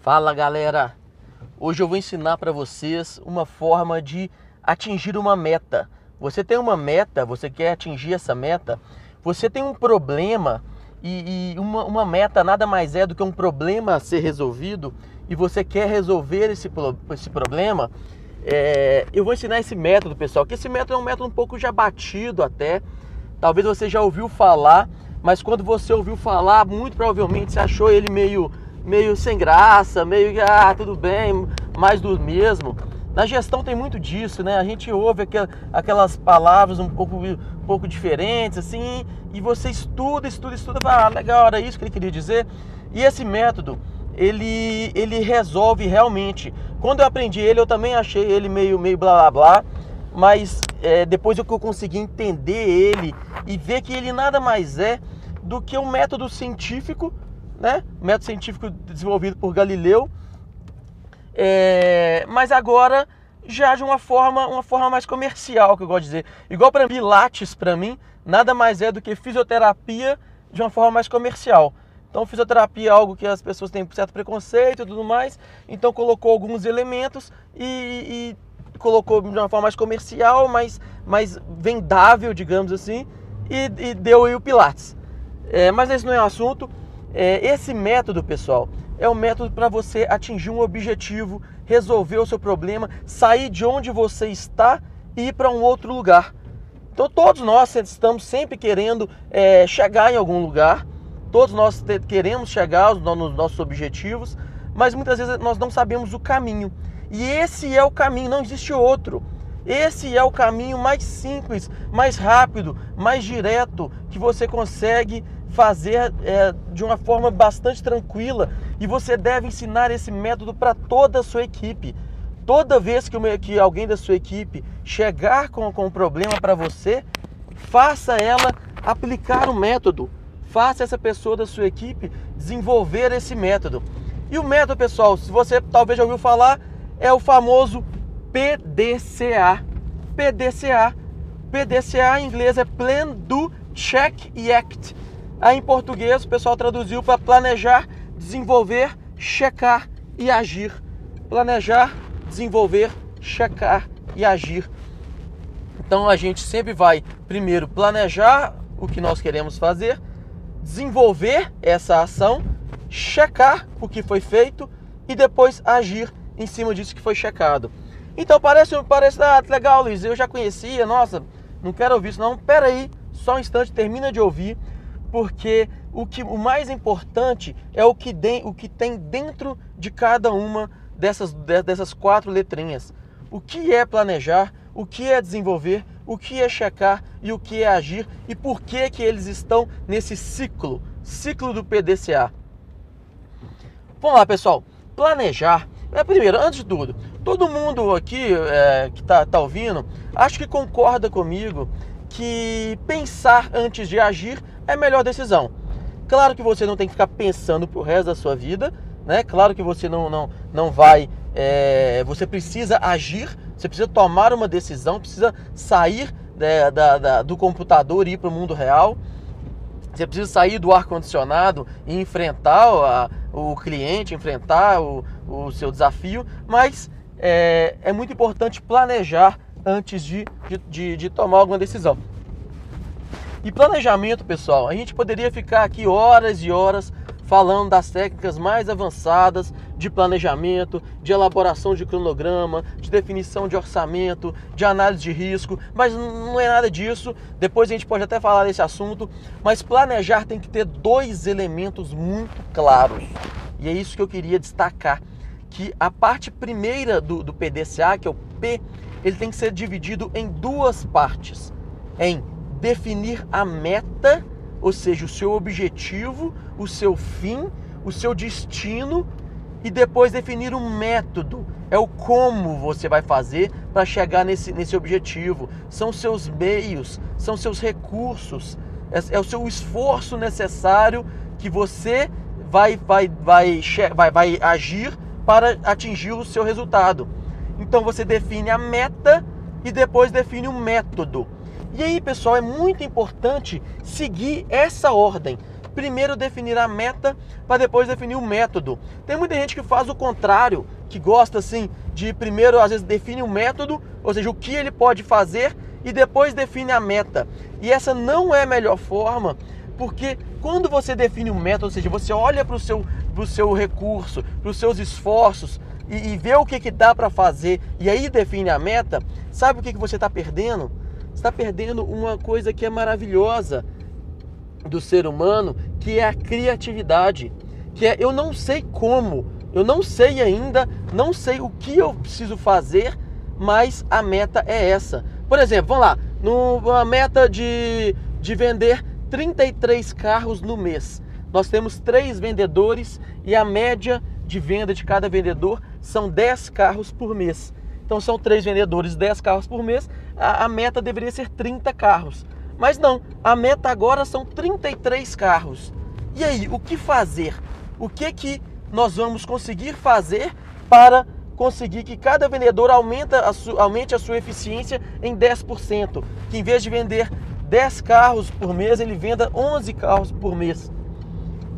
Fala galera! Hoje eu vou ensinar para vocês uma forma de atingir uma meta. Você tem uma meta, você quer atingir essa meta, você tem um problema e, e uma, uma, meta nada mais é do que um problema a ser resolvido e você quer resolver esse, esse problema. É, eu vou ensinar esse método, pessoal, que esse método é um método um pouco já batido até. Talvez você já ouviu falar, mas quando você ouviu falar, muito provavelmente você achou ele meio meio sem graça, meio que, ah, tudo bem, mais do mesmo. Na gestão tem muito disso, né? A gente ouve aquelas palavras um pouco, um pouco diferentes, assim, e você estuda, estuda, estuda, fala, ah, legal, era isso que ele queria dizer. E esse método, ele, ele resolve realmente. Quando eu aprendi ele, eu também achei ele meio, meio blá blá blá, mas é, depois eu consegui entender ele e ver que ele nada mais é do que um método científico né? Método científico desenvolvido por Galileu, é, mas agora já de uma forma, uma forma mais comercial, que eu gosto de dizer. Igual para Pilates, para mim, nada mais é do que fisioterapia de uma forma mais comercial. Então, fisioterapia é algo que as pessoas têm certo preconceito e tudo mais. Então, colocou alguns elementos e, e colocou de uma forma mais comercial, mais, mais vendável, digamos assim, e, e deu aí o Pilates. É, mas esse não é o assunto. É, esse método, pessoal, é o um método para você atingir um objetivo, resolver o seu problema, sair de onde você está e ir para um outro lugar. Então, todos nós estamos sempre querendo é, chegar em algum lugar, todos nós queremos chegar nos nossos objetivos, mas muitas vezes nós não sabemos o caminho. E esse é o caminho, não existe outro. Esse é o caminho mais simples, mais rápido, mais direto que você consegue fazer é, de uma forma bastante tranquila e você deve ensinar esse método para toda a sua equipe. Toda vez que, uma, que alguém da sua equipe chegar com, com um problema para você, faça ela aplicar o método. Faça essa pessoa da sua equipe desenvolver esse método. E o método, pessoal, se você talvez já ouviu falar, é o famoso PDCA. PDCA. PDCA em inglês é Plan, Do, Check e Act. Aí em português o pessoal traduziu para planejar, desenvolver, checar e agir. Planejar, desenvolver, checar e agir. Então a gente sempre vai primeiro planejar o que nós queremos fazer, desenvolver essa ação, checar o que foi feito e depois agir em cima disso que foi checado. Então parece, parece ah, legal, Luiz, eu já conhecia, nossa, não quero ouvir isso não. Pera aí, só um instante, termina de ouvir porque o, que, o mais importante é o que, de, o que tem dentro de cada uma dessas, dessas quatro letrinhas. O que é planejar, o que é desenvolver, o que é checar e o que é agir e por que, que eles estão nesse ciclo, ciclo do PDCA. Vamos lá, pessoal. Planejar. É, primeiro, antes de tudo, todo mundo aqui é, que está tá ouvindo, acho que concorda comigo que pensar antes de agir é a melhor decisão. Claro que você não tem que ficar pensando pro resto da sua vida, né? Claro que você não, não, não vai. É, você precisa agir, você precisa tomar uma decisão, precisa sair né, da, da, do computador e ir para o mundo real. Você precisa sair do ar-condicionado e enfrentar a, o cliente, enfrentar o, o seu desafio, mas é, é muito importante planejar antes de, de, de tomar alguma decisão. E planejamento, pessoal, a gente poderia ficar aqui horas e horas falando das técnicas mais avançadas de planejamento, de elaboração de cronograma, de definição de orçamento, de análise de risco, mas não é nada disso. Depois a gente pode até falar desse assunto, mas planejar tem que ter dois elementos muito claros. E é isso que eu queria destacar, que a parte primeira do, do PDCA, que é o P, ele tem que ser dividido em duas partes. Em definir a meta, ou seja, o seu objetivo, o seu fim, o seu destino e depois definir um método. É o como você vai fazer para chegar nesse, nesse objetivo. São seus meios, são seus recursos, é, é o seu esforço necessário que você vai, vai, vai, vai, vai agir para atingir o seu resultado. Então você define a meta e depois define um método. E aí, pessoal, é muito importante seguir essa ordem. primeiro definir a meta para depois definir o método. Tem muita gente que faz o contrário, que gosta assim de primeiro às vezes define o método, ou seja, o que ele pode fazer e depois define a meta. E essa não é a melhor forma, porque quando você define o método, ou seja, você olha para o seu, seu recurso, para os seus esforços e, e vê o que, que dá para fazer e aí define a meta, sabe o que, que você está perdendo? Está perdendo uma coisa que é maravilhosa do ser humano, que é a criatividade. Que é eu não sei como, eu não sei ainda, não sei o que eu preciso fazer, mas a meta é essa. Por exemplo, vamos lá, numa meta de, de vender 33 carros no mês. Nós temos três vendedores e a média de venda de cada vendedor são 10 carros por mês. Então são três vendedores, 10 carros por mês. A, a meta deveria ser 30 carros. Mas não, a meta agora são 33 carros. E aí, o que fazer? O que que nós vamos conseguir fazer para conseguir que cada vendedor aumenta a aumente a sua eficiência em 10%, que em vez de vender 10 carros por mês, ele venda 11 carros por mês.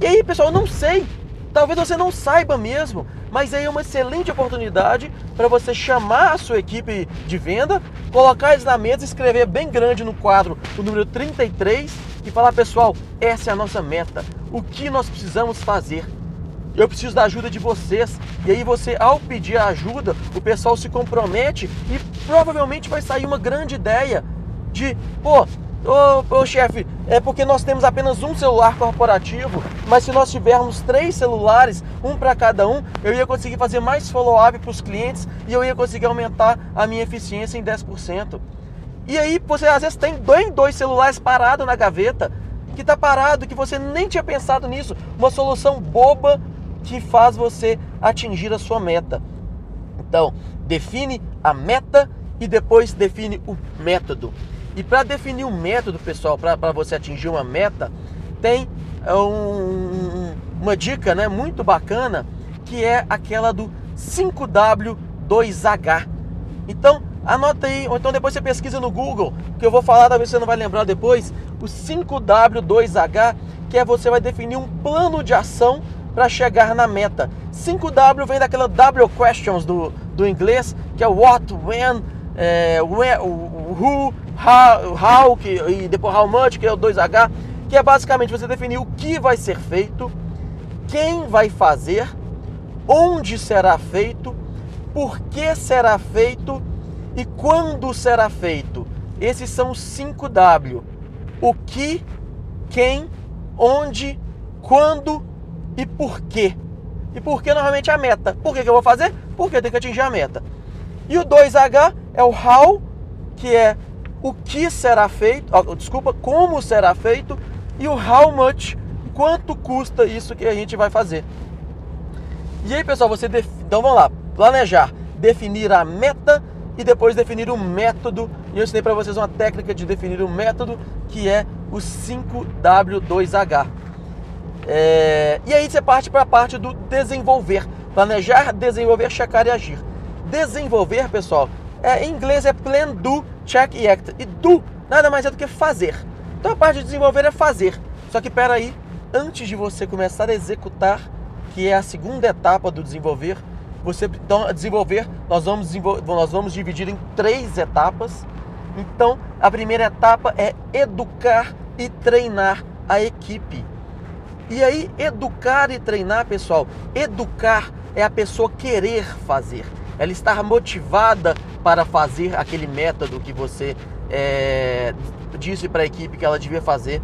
E aí, pessoal, eu não sei. Talvez você não saiba mesmo, mas aí é uma excelente oportunidade para você chamar a sua equipe de venda, colocar eles na mesa, escrever bem grande no quadro o número 33 e falar, pessoal, essa é a nossa meta. O que nós precisamos fazer? Eu preciso da ajuda de vocês. E aí você, ao pedir a ajuda, o pessoal se compromete e provavelmente vai sair uma grande ideia de, pô, Ô, ô chefe, é porque nós temos apenas um celular corporativo, mas se nós tivermos três celulares, um para cada um, eu ia conseguir fazer mais follow-up para os clientes e eu ia conseguir aumentar a minha eficiência em 10%. E aí você às vezes tem dois, dois celulares parados na gaveta, que está parado, que você nem tinha pensado nisso. Uma solução boba que faz você atingir a sua meta. Então, define a meta e depois define o método. E para definir um método, pessoal, para você atingir uma meta, tem é, um, uma dica né, muito bacana que é aquela do 5W2H. Então, anota aí, ou então depois você pesquisa no Google, que eu vou falar, talvez você não vai lembrar depois, o 5W2H, que é você vai definir um plano de ação para chegar na meta. 5W vem daquela W questions do, do inglês, que é what, when, é, where, who, how, how que, e depois how much, que é o 2H, que é basicamente você definir o que vai ser feito, quem vai fazer, onde será feito, por que será feito e quando será feito. Esses são os 5W. O que, quem, onde, quando e por quê. E por que normalmente é a meta. Por que, que eu vou fazer? Porque tem que atingir a meta. E o 2H é o how, que é o que será feito, desculpa, como será feito e o how much, quanto custa isso que a gente vai fazer. E aí, pessoal, você def... então vamos lá, planejar, definir a meta e depois definir o método. E eu ensinei para vocês uma técnica de definir o método que é o 5W2H. É... E aí você parte para a parte do desenvolver, planejar, desenvolver, checar e agir. Desenvolver, pessoal, é, em inglês é plan, do, check e act. E do nada mais é do que fazer. Então a parte de desenvolver é fazer. Só que espera aí, antes de você começar a executar, que é a segunda etapa do desenvolver, você então desenvolver, nós vamos desenvolver, nós vamos dividir em três etapas. Então, a primeira etapa é educar e treinar a equipe. E aí, educar e treinar, pessoal, educar é a pessoa querer fazer ela estar motivada para fazer aquele método que você é, disse para a equipe que ela devia fazer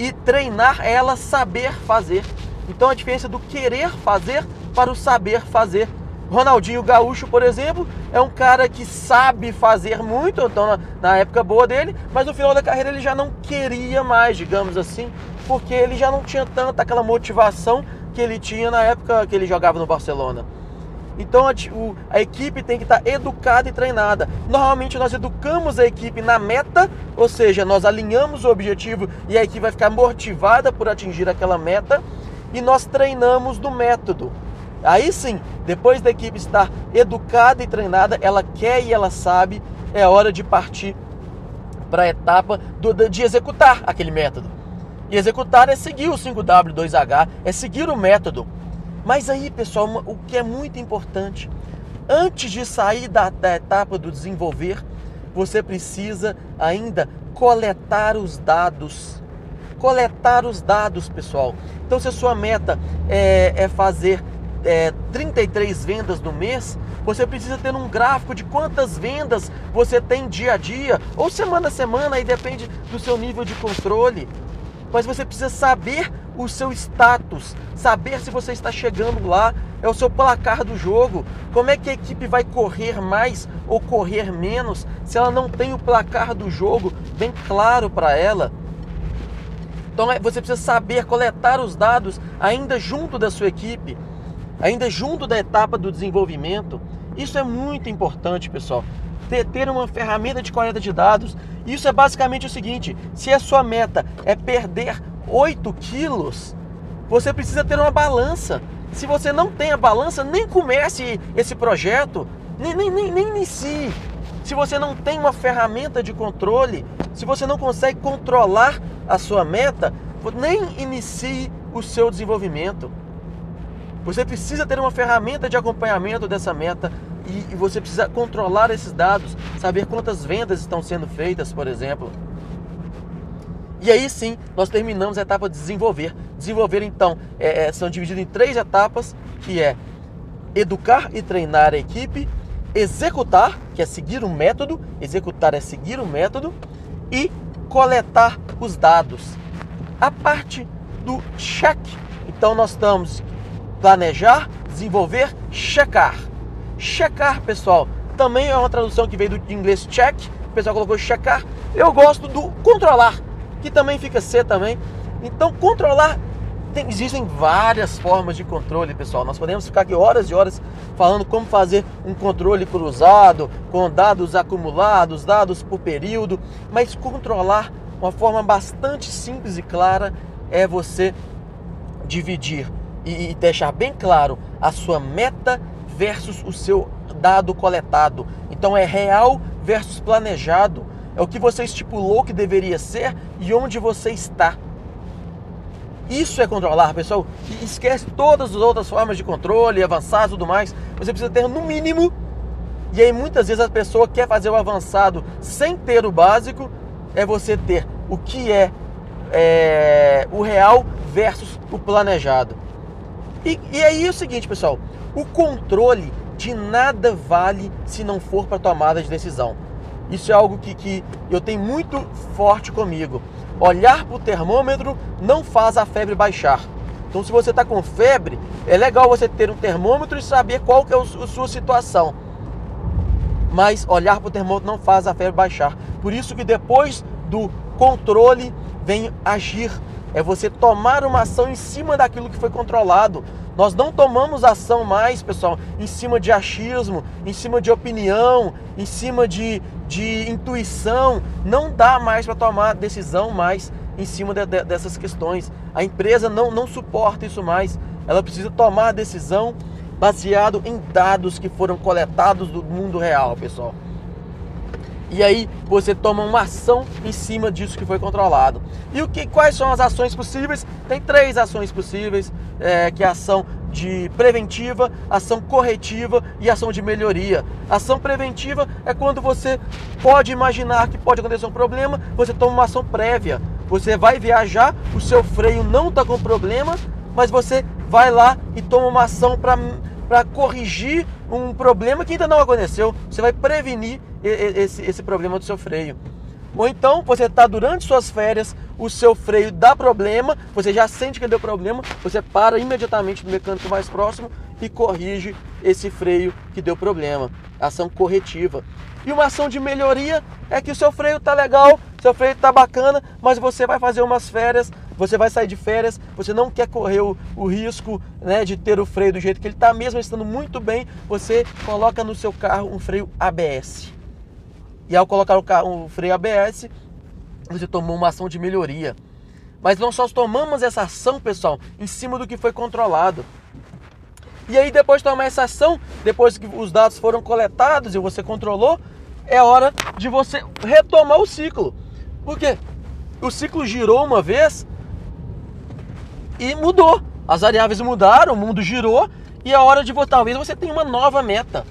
e treinar ela saber fazer. Então a diferença do querer fazer para o saber fazer. Ronaldinho Gaúcho, por exemplo, é um cara que sabe fazer muito, então na, na, época boa dele, mas no final da carreira ele já não queria mais, digamos assim, porque ele já não tinha tanta aquela motivação que ele tinha na época que ele jogava no Barcelona. Então a, o, a equipe tem que estar educada e treinada. Normalmente nós educamos a equipe na meta, ou seja, nós alinhamos o objetivo e a equipe vai ficar motivada por atingir aquela meta, e nós treinamos no método. Aí sim, depois da equipe estar educada e treinada, ela quer e ela sabe, é hora de partir para a etapa do, de executar aquele método. E executar é seguir o 5W2H, é seguir o método. Mas aí, pessoal, o que é muito importante, antes de sair da, da etapa do desenvolver, você precisa ainda coletar os dados. Coletar os dados, pessoal. Então, se a sua meta é, é fazer é, 33 vendas no mês, você precisa ter um gráfico de quantas vendas você tem dia a dia, ou semana a semana, aí depende do seu nível de controle. Mas você precisa saber o seu status, saber se você está chegando lá, é o seu placar do jogo. Como é que a equipe vai correr mais ou correr menos se ela não tem o placar do jogo bem claro para ela? Então é, você precisa saber coletar os dados ainda junto da sua equipe, ainda junto da etapa do desenvolvimento. Isso é muito importante, pessoal. Ter, ter uma ferramenta de coleta de dados. Isso é basicamente o seguinte: se a sua meta é perder 8 quilos, você precisa ter uma balança. Se você não tem a balança, nem comece esse projeto, nem, nem, nem, nem inicie. Se você não tem uma ferramenta de controle, se você não consegue controlar a sua meta, nem inicie o seu desenvolvimento. Você precisa ter uma ferramenta de acompanhamento dessa meta e, você precisa controlar esses dados, saber quantas vendas estão sendo feitas, por exemplo. E aí sim, nós terminamos a etapa de desenvolver. Desenvolver, então, é, é são divididos em três etapas, que é educar e treinar a equipe, executar, que é seguir um método, executar é seguir um método, e coletar os dados. A parte do check. Então nós estamos planejar, desenvolver, checar. Checar, pessoal, também é uma tradução que veio do inglês check, o pessoal colocou checar. Eu gosto do controlar, que também fica C também. Então, controlar tem, existem várias formas de controle, pessoal. Nós podemos ficar aqui horas e horas falando como fazer um controle cruzado, com dados acumulados, dados por período, mas controlar uma forma bastante simples e clara é você dividir e, e deixar bem claro a sua meta versus o seu dado coletado. Então é real versus planejado. É o que você estipulou que deveria ser e onde você está. Isso é controlar, pessoal. E esquece todas as outras formas de controle, avançar e tudo mais. Você precisa ter no mínimo. E aí muitas vezes a pessoa quer fazer o avançado sem ter o básico. É você ter o que é, é o real versus o planejado. E, e aí é o seguinte, pessoal. O controle de nada vale se não for para tomada de decisão. Isso é algo que, que eu tenho muito forte comigo. Olhar para o termômetro não faz a febre baixar. Então, se você está com febre, é legal você ter um termômetro e saber qual que é a sua situação. Mas olhar para o termômetro não faz a febre baixar. Por isso que depois do controle vem agir. É você tomar uma ação em cima daquilo que foi controlado. Nós não tomamos ação mais, pessoal, em cima de achismo, em cima de opinião, em cima de, de intuição. Não dá mais para tomar decisão mais em cima de, de, dessas questões. A empresa não, não suporta isso mais. Ela precisa tomar decisão baseado em dados que foram coletados do mundo real, pessoal. E aí você toma uma ação em cima disso que foi controlado. E o que, quais são as ações possíveis? Tem três ações possíveis, é, que é a ação de preventiva, ação corretiva e ação de melhoria. Ação preventiva é quando você pode imaginar que pode acontecer um problema, você toma uma ação prévia. Você vai viajar, o seu freio não está com problema, mas você vai lá e toma uma ação para corrigir um problema que ainda não aconteceu. Você vai prevenir esse, esse problema do seu freio. Ou então você está durante suas férias, o seu freio dá problema, você já sente que deu problema, você para imediatamente no mecânico mais próximo e corrige esse freio que deu problema. Ação corretiva. E uma ação de melhoria é que o seu freio está legal, seu freio está bacana, mas você vai fazer umas férias, você vai sair de férias, você não quer correr o, o risco né, de ter o freio do jeito que ele está, mesmo estando muito bem, você coloca no seu carro um freio ABS. E ao colocar o, carro, o freio ABS, você tomou uma ação de melhoria. Mas nós só tomamos essa ação, pessoal, em cima do que foi controlado. E aí, depois de tomar essa ação, depois que os dados foram coletados e você controlou, é hora de você retomar o ciclo. Por quê? O ciclo girou uma vez, e mudou. As variáveis mudaram, o mundo girou e é hora de votar. Talvez você tenha uma nova meta.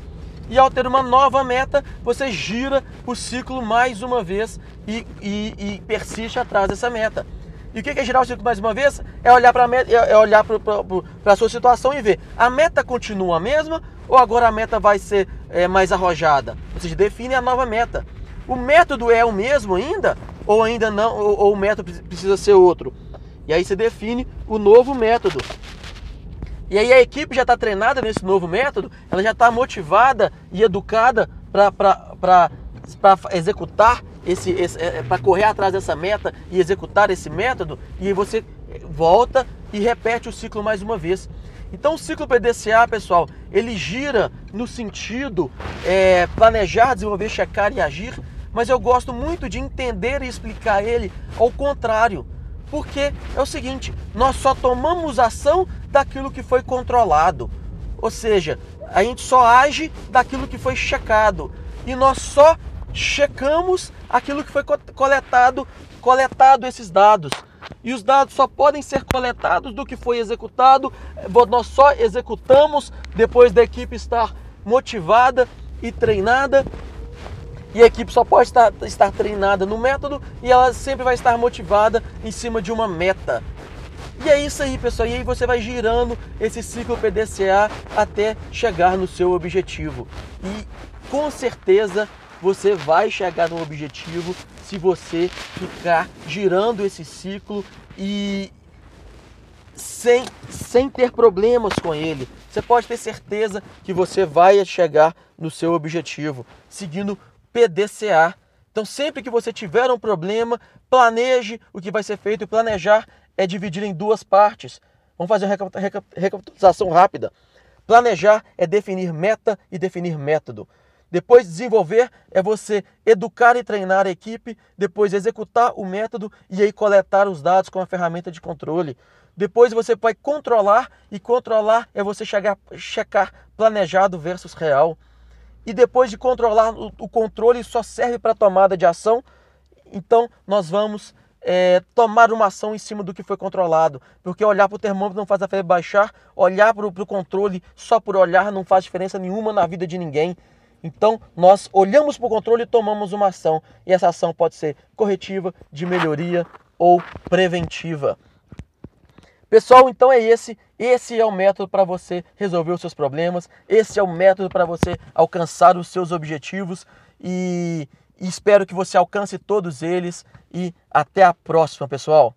E ao ter uma nova meta, você gira o ciclo mais uma vez e, e, e persiste atrás dessa meta. E o que é girar o ciclo mais uma vez? É olhar para é, é olhar para a sua situação e ver a meta continua a mesma ou agora a meta vai ser é, mais arrojada? Ou seja, define a nova meta. O método é o mesmo ainda ou ainda não ou, ou o método precisa ser outro? E aí você define o novo método. E aí a equipe já está treinada nesse novo método, ela já está motivada e educada para executar esse, esse é, é para correr atrás dessa meta e executar esse método, e você volta e repete o ciclo mais uma vez. Então o ciclo PDCA, pessoal, ele gira no sentido é, planejar, desenvolver, checar e agir, mas eu gosto muito de entender e explicar ele ao contrário. Porque é o seguinte, nós só tomamos ação daquilo que foi controlado. Ou seja, a gente só age daquilo que foi checado. E nós só checamos aquilo que foi coletado, coletado esses dados. E os dados só podem ser coletados do que foi executado. Nós só executamos depois da equipe estar motivada e treinada e a equipe só pode estar, estar treinada no método e ela sempre vai estar motivada em cima de uma meta. E é isso aí, pessoal. E aí você vai girando esse ciclo PDCA até chegar no seu objetivo. E com certeza você vai chegar no objetivo se você ficar girando esse ciclo e sem, sem ter problemas com ele. Você pode ter certeza que você vai chegar no seu objetivo, seguindo PDCA. Então, sempre que você tiver um problema, planeje o que vai ser feito. Planejar é dividir em duas partes. Vamos fazer uma recapitulação rápida. Planejar é definir meta e definir método. Depois, desenvolver é você educar e treinar a equipe. Depois, executar o método e aí coletar os dados com a ferramenta de controle. Depois, você vai controlar e controlar é você chegar, checar planejado versus real e depois de controlar o, controle só serve para tomada de ação, então nós vamos é, tomar uma ação em cima do que foi controlado. Porque olhar para o termômetro não faz a febre baixar, olhar para o controle só por olhar não faz diferença nenhuma na vida de ninguém. Então, nós olhamos para o controle e tomamos uma ação. E essa ação pode ser corretiva, de melhoria ou preventiva. Pessoal, então é esse. Esse é o método para você resolver os seus problemas. Esse é o método para você alcançar os seus objetivos. E, espero que você alcance todos eles. E até a próxima, pessoal.